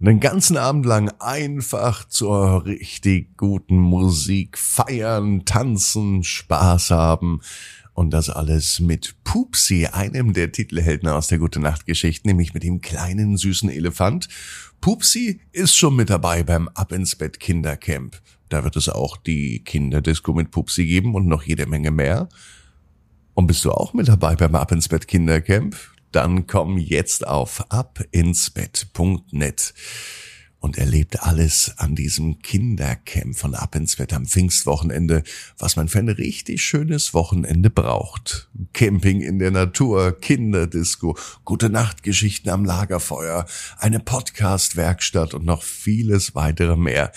einen ganzen Abend lang einfach zur richtig guten Musik feiern, tanzen, Spaß haben. Und das alles mit Pupsi, einem der Titelhelden aus der Gute Nacht Geschichte, nämlich mit dem kleinen süßen Elefant. Pupsi ist schon mit dabei beim Ab ins Bett Kindercamp. Da wird es auch die Kinderdisco mit Pupsi geben und noch jede Menge mehr. Und bist du auch mit dabei beim Ab ins Bett Kindercamp? Dann komm jetzt auf abinsbett.net und erlebt alles an diesem Kindercamp von Ab ins Bett am Pfingstwochenende, was man für ein richtig schönes Wochenende braucht. Camping in der Natur, Kinderdisco, gute Nachtgeschichten am Lagerfeuer, eine Podcast-Werkstatt und noch vieles weitere mehr.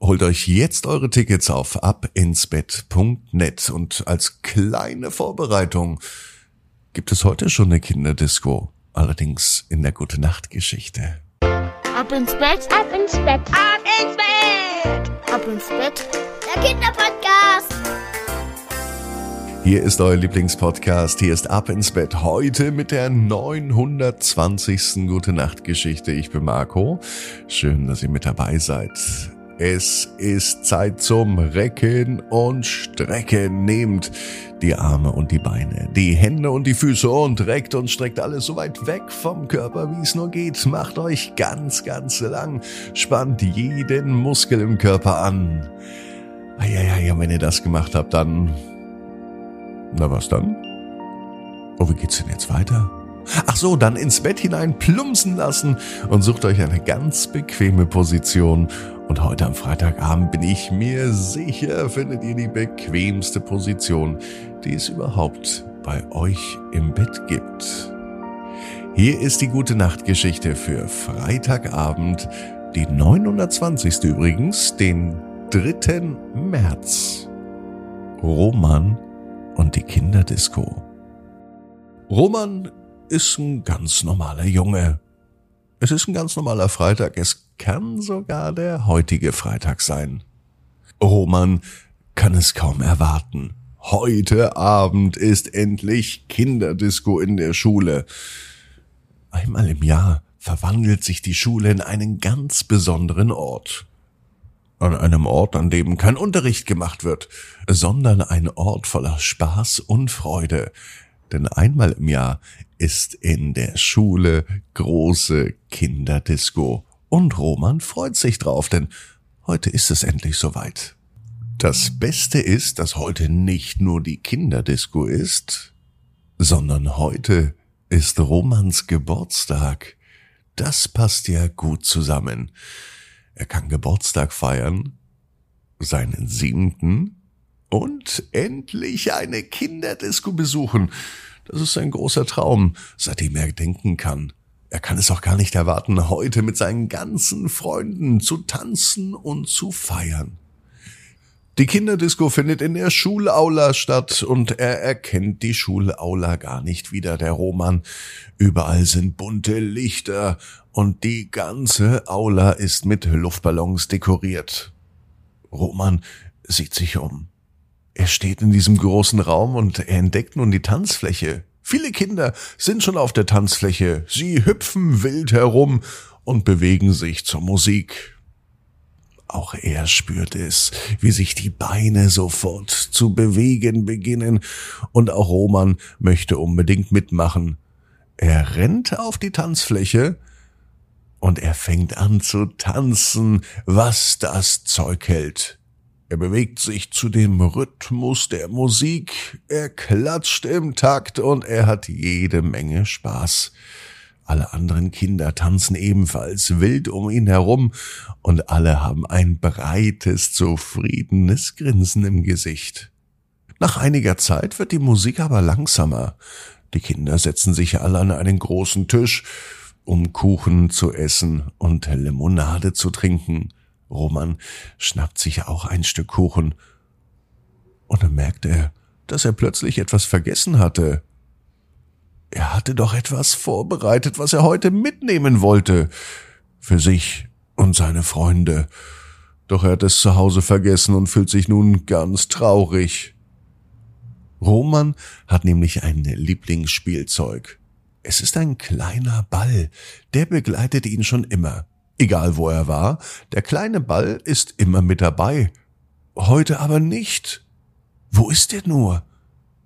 Holt euch jetzt eure Tickets auf abinsbett.net und als kleine Vorbereitung gibt es heute schon eine Kinderdisco, allerdings in der Gute Nacht Geschichte. Ab ins Bett, ab ins Bett, ab ins Bett, ab ins Bett, der Kinderpodcast. Hier ist euer Lieblingspodcast. Hier ist Ab ins Bett. Heute mit der 920. Gute Nacht Geschichte. Ich bin Marco. Schön, dass ihr mit dabei seid. Es ist Zeit zum Recken und Strecken. Nehmt die Arme und die Beine, die Hände und die Füße und reckt und streckt alles so weit weg vom Körper, wie es nur geht. Macht euch ganz, ganz lang. Spannt jeden Muskel im Körper an. Ja, wenn ihr das gemacht habt, dann... Na was dann? Oh, wie geht's denn jetzt weiter? Ach so, dann ins Bett hinein plumpsen lassen und sucht euch eine ganz bequeme Position. Und heute am Freitagabend bin ich mir sicher, findet ihr die bequemste Position, die es überhaupt bei euch im Bett gibt. Hier ist die gute Nachtgeschichte für Freitagabend, die 920. übrigens, den 3. März. Roman und die Kinderdisco. Roman ist ein ganz normaler Junge. Es ist ein ganz normaler Freitag. Es kann sogar der heutige Freitag sein. Roman kann es kaum erwarten. Heute Abend ist endlich Kinderdisco in der Schule. Einmal im Jahr verwandelt sich die Schule in einen ganz besonderen Ort. An einem Ort, an dem kein Unterricht gemacht wird, sondern ein Ort voller Spaß und Freude, denn einmal im Jahr ist in der Schule große Kinderdisco. Und Roman freut sich drauf, denn heute ist es endlich soweit. Das Beste ist, dass heute nicht nur die Kinderdisco ist, sondern heute ist Romans Geburtstag. Das passt ja gut zusammen. Er kann Geburtstag feiern, seinen siebenten und endlich eine Kinderdisco besuchen. Das ist ein großer Traum, seitdem er denken kann. Er kann es auch gar nicht erwarten, heute mit seinen ganzen Freunden zu tanzen und zu feiern. Die Kinderdisco findet in der Schulaula statt und er erkennt die Schulaula gar nicht wieder, der Roman. Überall sind bunte Lichter und die ganze Aula ist mit Luftballons dekoriert. Roman sieht sich um. Er steht in diesem großen Raum und er entdeckt nun die Tanzfläche. Viele Kinder sind schon auf der Tanzfläche. Sie hüpfen wild herum und bewegen sich zur Musik. Auch er spürt es, wie sich die Beine sofort zu bewegen beginnen, und auch Roman möchte unbedingt mitmachen. Er rennt auf die Tanzfläche, und er fängt an zu tanzen, was das Zeug hält. Er bewegt sich zu dem Rhythmus der Musik, er klatscht im Takt und er hat jede Menge Spaß. Alle anderen Kinder tanzen ebenfalls wild um ihn herum und alle haben ein breites, zufriedenes Grinsen im Gesicht. Nach einiger Zeit wird die Musik aber langsamer. Die Kinder setzen sich alle an einen großen Tisch, um Kuchen zu essen und Limonade zu trinken. Roman schnappt sich auch ein Stück Kuchen. Und dann merkt er, dass er plötzlich etwas vergessen hatte. Er hatte doch etwas vorbereitet, was er heute mitnehmen wollte. Für sich und seine Freunde. Doch er hat es zu Hause vergessen und fühlt sich nun ganz traurig. Roman hat nämlich ein Lieblingsspielzeug. Es ist ein kleiner Ball, der begleitet ihn schon immer. Egal wo er war, der kleine Ball ist immer mit dabei. Heute aber nicht. Wo ist er nur?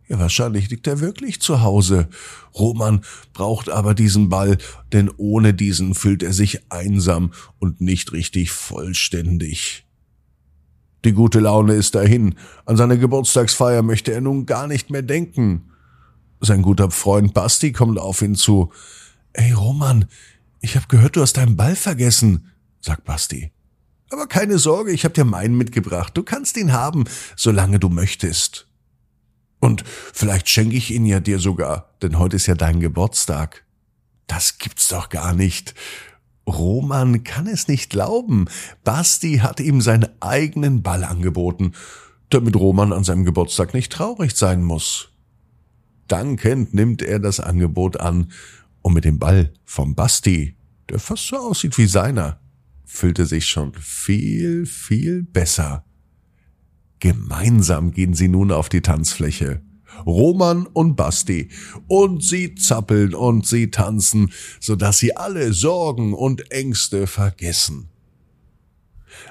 Ja, wahrscheinlich liegt er wirklich zu Hause. Roman braucht aber diesen Ball, denn ohne diesen fühlt er sich einsam und nicht richtig vollständig. Die gute Laune ist dahin. An seine Geburtstagsfeier möchte er nun gar nicht mehr denken. Sein guter Freund Basti kommt auf ihn zu. Ey Roman, ich hab gehört, du hast deinen Ball vergessen, sagt Basti. Aber keine Sorge, ich hab dir meinen mitgebracht. Du kannst ihn haben, solange du möchtest. Und vielleicht schenke ich ihn ja dir sogar, denn heute ist ja dein Geburtstag. Das gibt's doch gar nicht. Roman kann es nicht glauben. Basti hat ihm seinen eigenen Ball angeboten, damit Roman an seinem Geburtstag nicht traurig sein muss. Dankend nimmt er das Angebot an und mit dem Ball vom Basti, der fast so aussieht wie seiner, fühlte sich schon viel, viel besser. Gemeinsam gehen sie nun auf die Tanzfläche. Roman und Basti. Und sie zappeln und sie tanzen, so dass sie alle Sorgen und Ängste vergessen.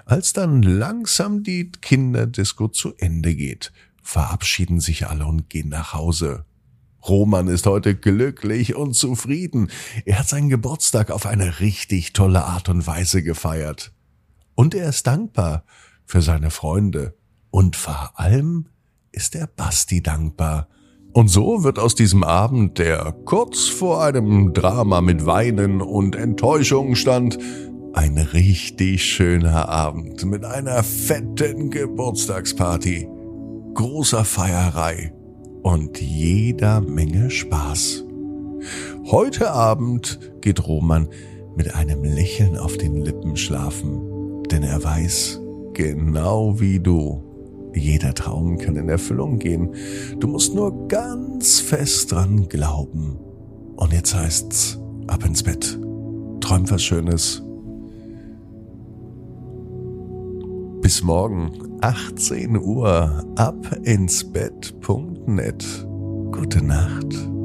Als dann langsam die Kinderdisco zu Ende geht, verabschieden sich alle und gehen nach Hause. Roman ist heute glücklich und zufrieden. Er hat seinen Geburtstag auf eine richtig tolle Art und Weise gefeiert. Und er ist dankbar für seine Freunde. Und vor allem ist der Basti dankbar. Und so wird aus diesem Abend, der kurz vor einem Drama mit Weinen und Enttäuschung stand, ein richtig schöner Abend mit einer fetten Geburtstagsparty, großer Feierei und jeder Menge Spaß. Heute Abend geht Roman mit einem Lächeln auf den Lippen schlafen, denn er weiß, genau wie du, jeder Traum kann in Erfüllung gehen. Du musst nur ganz fest dran glauben. Und jetzt heißt's, ab ins Bett. Träum was Schönes. Bis morgen, 18 Uhr, ab ins Bett.net. Gute Nacht.